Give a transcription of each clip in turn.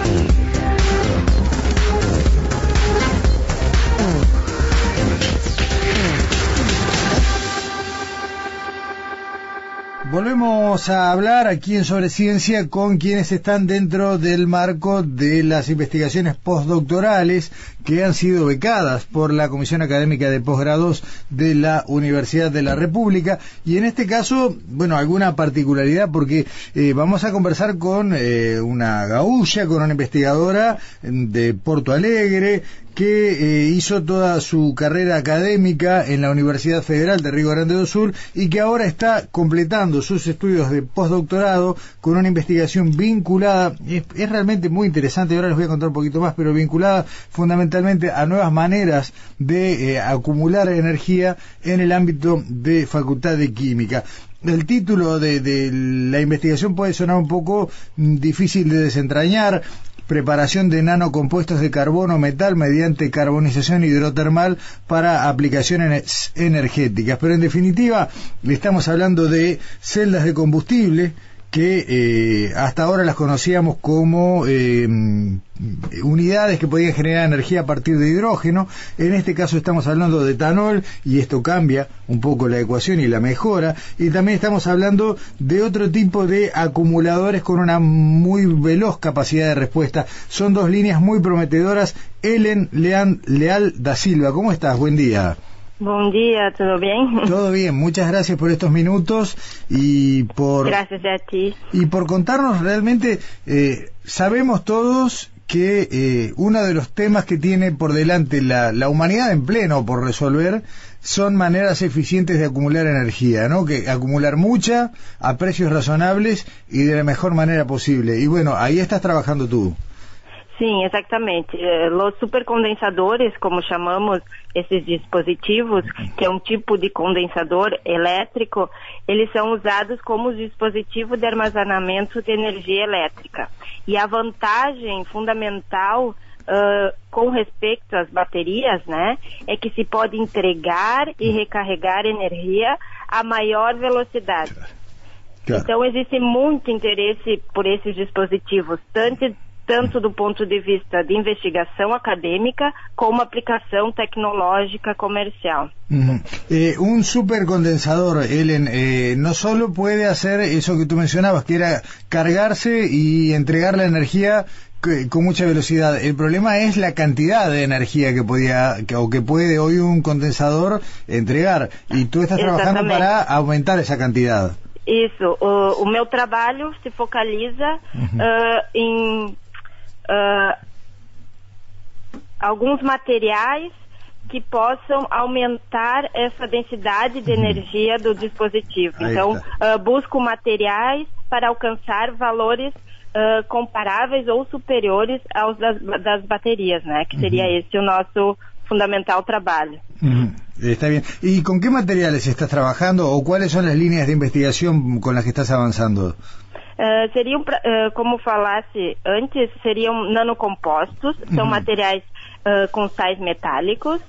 Bye. Volvemos a hablar aquí en Sobre Ciencia con quienes están dentro del marco de las investigaciones postdoctorales que han sido becadas por la Comisión Académica de Posgrados de la Universidad de la República. Y en este caso, bueno, alguna particularidad porque eh, vamos a conversar con eh, una gaulla, con una investigadora de Porto Alegre, que eh, hizo toda su carrera académica en la Universidad Federal de Río Grande do Sur y que ahora está completando sus estudios de postdoctorado con una investigación vinculada, es, realmente muy interesante, ahora les voy a contar un poquito más, pero vinculada fundamentalmente a nuevas maneras de eh, acumular energía en el ámbito de Facultad de Química. El título de, de, la investigación puede sonar un poco mm, difícil de desentrañar, preparación de nanocompuestos de carbono metal mediante carbonización hidrotermal para aplicaciones energéticas. Pero en definitiva, le estamos hablando de celdas de combustible que eh, hasta ahora las conocíamos como eh, unidades que podían generar energía a partir de hidrógeno. En este caso estamos hablando de etanol y esto cambia un poco la ecuación y la mejora. Y también estamos hablando de otro tipo de acumuladores con una muy veloz capacidad de respuesta. Son dos líneas muy prometedoras. Ellen Leal da Silva, ¿cómo estás? Buen día. Buen día, ¿todo bien? Todo bien, muchas gracias por estos minutos y por... Gracias a ti. Y por contarnos realmente, eh, sabemos todos que eh, uno de los temas que tiene por delante la, la, humanidad en pleno por resolver son maneras eficientes de acumular energía, ¿no? Que acumular mucha a precios razonables y de la mejor manera posible. Y bueno, ahí estás trabajando tú. Sim, exatamente. Os supercondensadores, como chamamos esses dispositivos, que é um tipo de condensador elétrico, eles são usados como dispositivo de armazenamento de energia elétrica. E a vantagem fundamental Uh, com respeito às baterias, né, é que se pode entregar e recarregar energia a maior velocidade. Então existe muito interesse por esses dispositivos, tanto tanto do ponto de vista de investigação acadêmica como aplicação tecnológica comercial. Uh eh, un supercondensador, Ellen, eh, no solo puede hacer eso que tú mencionabas, que era cargarse y entregar la energía con mucha velocidad. El problema es la cantidad de energía que podía que, o que puede hoy un condensador entregar. Y tú estás trabajando para aumentar esa cantidad. Isso. O, o meu trabalho se focaliza uhum. uh, em uh, alguns materiais que possam aumentar essa densidade de uhum. energia do dispositivo. Aí então, uh, busco materiais para alcançar valores uh, comparáveis ou superiores aos das, das baterias, né? Que seria uhum. esse o nosso fundamental trabalho. Uhum. Está bien. ¿Y con qué materiales estás trabajando o cuáles son las líneas de investigación con las que estás avanzando? Uh, seriam, uh, como falasse antes, seriam nanocompostos, são uhum. materiais uh, com sais metálicos,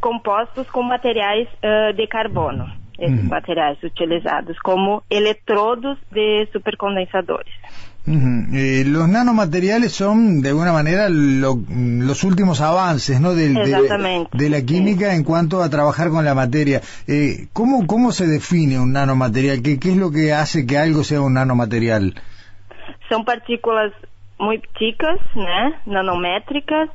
compostos com materiais de carbono. Esses uhum. materiais utilizados como eletrodos de supercondensadores. Uh -huh. eh, los nanomateriales son, de alguna manera, lo, los últimos avances ¿no? de, de, de la química sí. en cuanto a trabajar con la materia. Eh, ¿cómo, ¿Cómo se define un nanomaterial? ¿Qué, ¿Qué es lo que hace que algo sea un nanomaterial? São partículas muito chicas, nanométricas,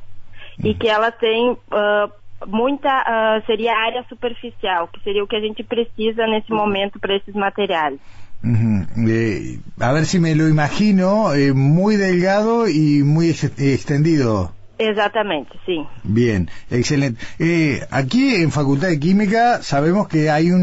e que elas têm uh, muita, uh, seria área superficial, que seria o que a gente precisa nesse momento para esses materiais. Uh -huh. eh, a ver si me lo imagino, eh, muy delgado y muy ex extendido. Exatamente, sim. Bien, excelente. Eh, aquí en Facultad de Química sabemos que hay un,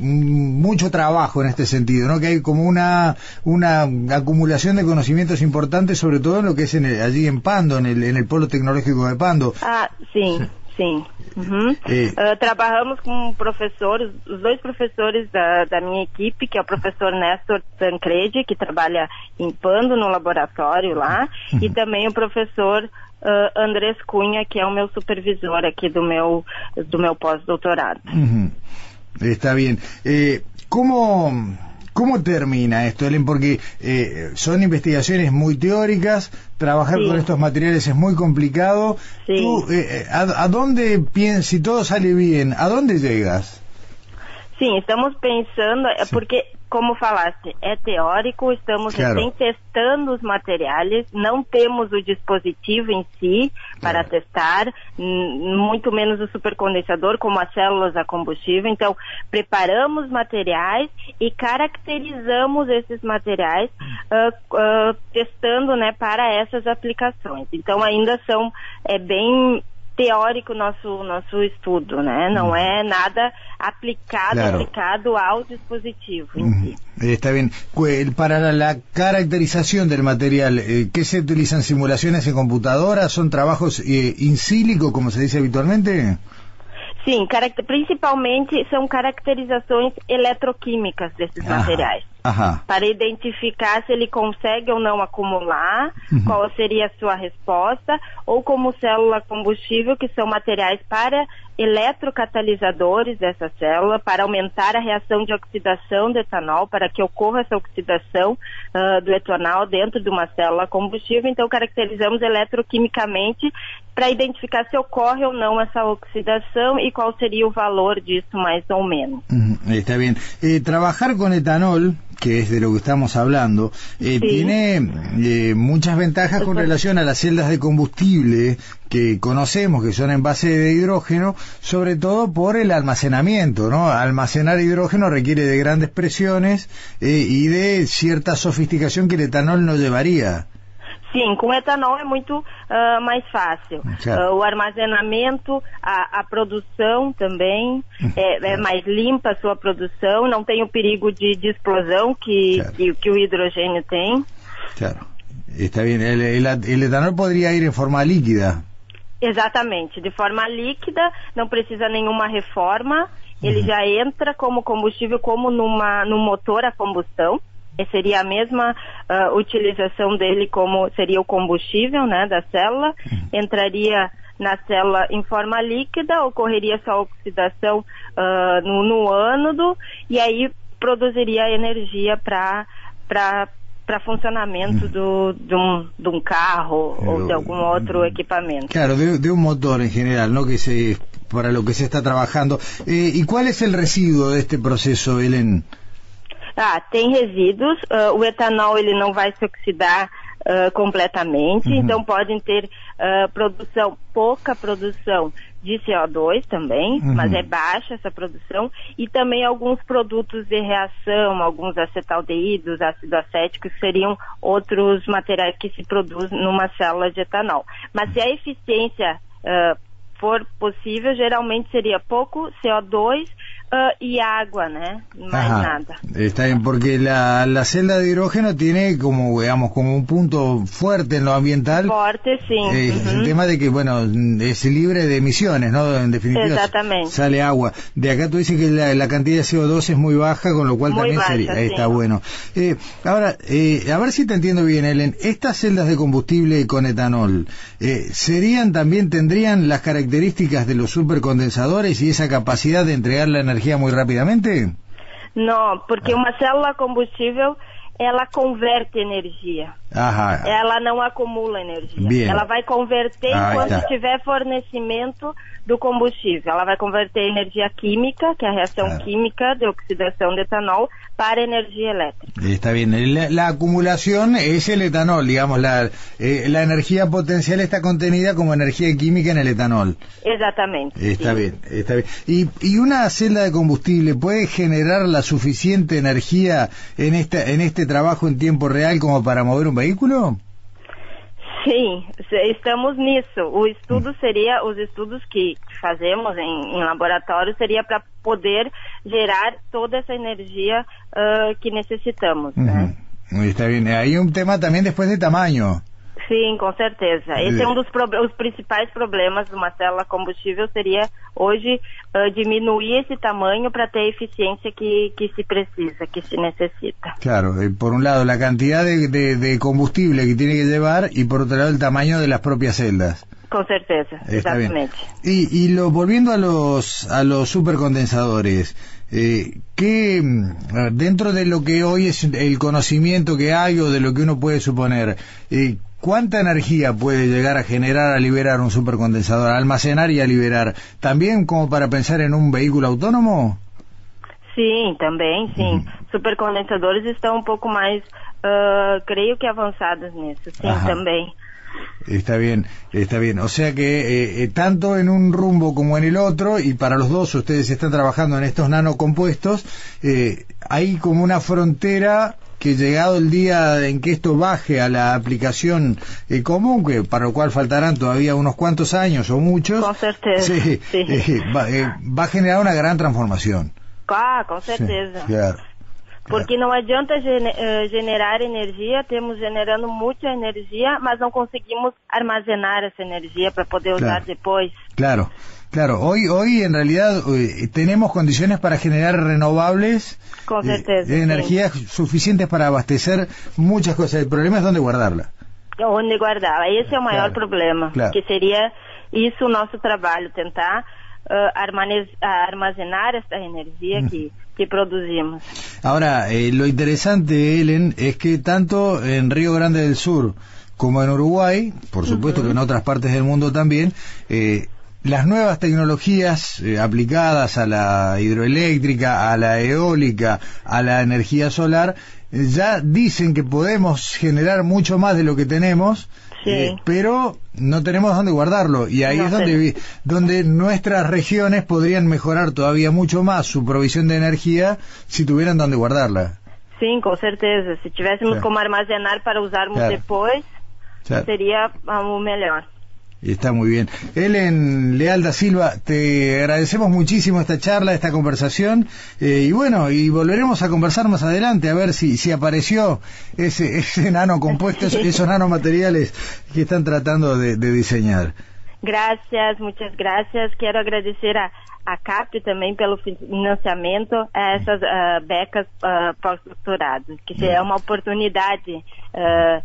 un, mucho trabajo en este sentido, ¿no? Que hay como una una acumulación de conocimientos importantes, sobre todo en lo que es en el, allí en Pando, en el, en el polo tecnológico de Pando. Ah, sim, sim. Uhum. Eh, Uh, trabalhamos com professores, os dois professores da, da minha equipe, que é o professor Néstor Tancredi, que trabalha em Pando no laboratório lá, e também o professor uh, Andrés Cunha, que é o meu supervisor aqui do meu, do meu pós-doutorado. Ujú. Está bien. Eh, ¿cómo, ¿Cómo termina esto, Ellen? Porque eh, son investigaciones muy teóricas, trabajar Sí. con estos materiales es muy complicado. Sí. Tú, eh, ¿a, a dónde piensas, si todo sale bien, a dónde llegas? Sim, estamos pensando, porque, como falaste, é teórico, estamos Claro. recém testando os materiais, não temos o dispositivo em si para Claro. testar, muito menos o supercondensador, como as células a combustível. Então, preparamos materiais e caracterizamos esses materiais, ah, ah, testando né, para essas aplicações. Então, ainda são é bem teórico nosso nosso estudo, né? Não é nada aplicado Claro. aplicado ao dispositivo em si. Eh, Está bien. Para la, caracterización del material, eh, ¿qué se utilizan? ¿Simulaciones en computadora? ¿Son trabajos eh, in silico, como se dice habitualmente? Sim, principalmente são caracterizações eletroquímicas desses Ajá. materiais. Ajá. Para identificar se ele consegue ou não acumular, Uhum. qual seria a sua resposta, ou como célula combustível, que são materiais para eletrocatalisadores dessa célula, para aumentar a reação de oxidação do etanol, para que ocorra essa oxidação ah, do etanol dentro de uma célula combustível. Então, caracterizamos eletroquimicamente para identificar se ocorre ou não essa oxidação e qual seria o valor disso, mais ou menos. Ujú, Está bien. Eh, trabajar con etanol, que es de lo que estamos hablando, eh, Sí. tiene eh, muchas ventajas con relación a las celdas de combustible que conocemos, que son en base de hidrógeno, sobre todo por el almacenamiento, ¿no? Almacenar hidrógeno requiere de grandes presiones eh, y de cierta sofisticación que el etanol no llevaría. Sim, com etanol é muito ah, mais fácil. Ah, o armazenamento, a, a produção também é, é mais limpa a sua produção, não tem o perigo de, de explosão que, que, que o hidrogênio tem. Claro. Está bien. El, el- el etanol podría ir en forma líquida. Exatamente, de forma líquida, não precisa nenhuma reforma, ele já entra como combustível como numa, num motor a combustão. E seria a mesma ah, utilização dele como seria o combustível né, da célula, entraria na célula em forma líquida, ocorreria sua oxidação ah, no, no ânodo e aí produziria energia para para funcionamento do, de, um, de um carro ou de algum outro equipamento. Claro, de, de un motor en general, ¿no? Que se, para lo que se está trabajando. Eh, ¿Y cuál es el residuo de este proceso, Ellen? Ah, tem resíduos. ah, o etanol ele não vai se oxidar ah, completamente, então podem ter ah, produção, pouca produção de CO2 também, Uhum. mas é baixa essa produção, e também alguns produtos de reação, alguns acetaldeídos, ácido acético, que seriam outros materiais que se produzem numa célula de etanol. Mas se a eficiência ah, for possível, geralmente seria pouco CO2 ah, y agua, ¿no? Más Ajá. nada. Está bien, porque la, la celda de hidrógeno tiene como, digamos, como un punto fuerte en lo ambiental. Fuerte, sí. Eh, ujú. El tema de que, bueno, es libre de emisiones, ¿no? En definitiva, Exactamente. sale agua. De acá tú dices que la, la cantidad de CO2 es muy baja, con lo cual Muy también baja, sería, sí. está bueno. Eh, ahora, eh, a ver si te entiendo bien, Ellen. Estas celdas de combustible con etanol, eh, ¿serían también, tendrían las características de los supercondensadores y esa capacidad de entregar la energía muy rápidamente? Não, porque uma célula combustível, ela converte energia. Ajá. Ela não acumula energia. Bien. Ela vai converter Ah, enquanto está. tiver fornecimento do combustível. Ela vai converter energia química, que é a reação Claro. química de oxidação de etanol, para energia elétrica. Está bien. La, la acumulación es el etanol, digamos, la, eh, la energía potencial está contenida como energía química en el etanol. Exatamente. Está sim. bien, está bien. ¿Y, y una celda de combustible puede generar la suficiente energía en, esta, en este trabajo en tiempo real como para mover un vehículo? Sim, estamos nisso. O estudo seria, os estudos que fazemos em, em laboratório seria para poder gerar toda essa energia uh, que necessitamos. Uhum. Né? Está bien. Hay un tema también después de tamaño. Sim, com certeza. Esse é um dos os principais problemas de uma célula combustível seria hoje uh, diminuir esse tamanho para ter a eficiência que, que se precisa, que se necessita. Claro, eh, por un lado la cantidad de, de, de, combustible que tiene que llevar y por otro lado el tamaño de las propias celdas. Con certeza, Está exactamente. Y, y lo, volviendo a los, a los supercondensadores, eh, ¿qué, mm, dentro de lo que hoy es el conocimiento que hay o de lo que uno puede suponer, eh, ¿Cuánta energía puede llegar a generar, a liberar un supercondensador, a almacenar y a liberar? ¿También como para pensar en un vehículo autónomo? Sim, também, sim. Supercondensadores estão um pouco mais, uh, creio que avançados nisso, sim, Ajá. também. Está bien, está bien. O sea que eh, eh, tanto en un rumbo como en el otro, y para los dos ustedes están trabajando en estos nanocompuestos, eh, hay como una frontera que llegado el día en que esto baje a la aplicación eh, común, que para lo cual faltarán todavía unos cuantos años o muchos, con certeza, sí, sí. Eh, va, eh, va, a generar una gran transformación. Ah, com certeza. Sí, claro. Porque não adianta eh, generar energia, temos generando muita energia, mas não conseguimos armazenar essa energia para poder usar claro. depois. Claro. Claro, hoy, hoy en realidad eh, tenemos condiciones para generar renovables, Con eh, certeza, eh, energías sí. suficientes para abastecer muchas cosas. El problema es dónde guardarla. Onde guardar. Esse é o maior claro, problema, claro. que seria isso o nosso trabalho, tentar uh, armazenar esta energia mm. que, que producimos. Ahora, eh, lo interesante, Ellen, es que tanto en Río Grande del Sur como en Uruguay, por supuesto uh -huh. que en otras partes del mundo también, eh, las nuevas tecnologías eh, aplicadas a la hidroeléctrica, a la eólica, a la energía solar, eh, ya dicen que podemos generar mucho más de lo que tenemos, sí. eh, pero no tenemos dónde guardarlo. Y ahí no es donde, donde nuestras regiones podrían mejorar todavía mucho más su provisión de energía si tuvieran dónde guardarla. Sí, con certeza. Si tuviésemos sí. como almacenar para usarmos claro. después, claro. sería um, mejor. Está muy bien. Ellen Lealda Silva, te agradecemos muchísimo esta charla, esta conversación, eh, y bueno, y volveremos a conversar más adelante a ver si, si apareció ese, ese nano compuesto, esos nanomateriales que están tratando de, de, diseñar. Gracias, muchas gracias. Quiero agradecer a, a CAP também pelo financiamento a essas uh, becas uh, pós-doutorado, que é uma oportunidade uh,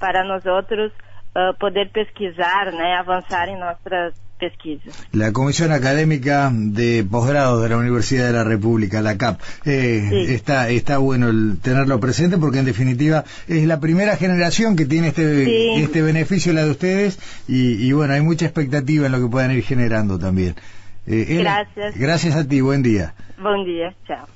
para nós outros uh, poder pesquisar, né, avançar em nossas pesquisas. La Comisión Académica de Posgrado de la Universidad de la República, la CAP, eh, sí. está, está bueno el tenerlo presente porque en definitiva es la primera generación que tiene este, sí. este beneficio, la de ustedes, y, y, bueno, hay mucha expectativa en lo que puedan ir generando también. Eh, gracias. Gracias a ti, buen día. Buen día, chao.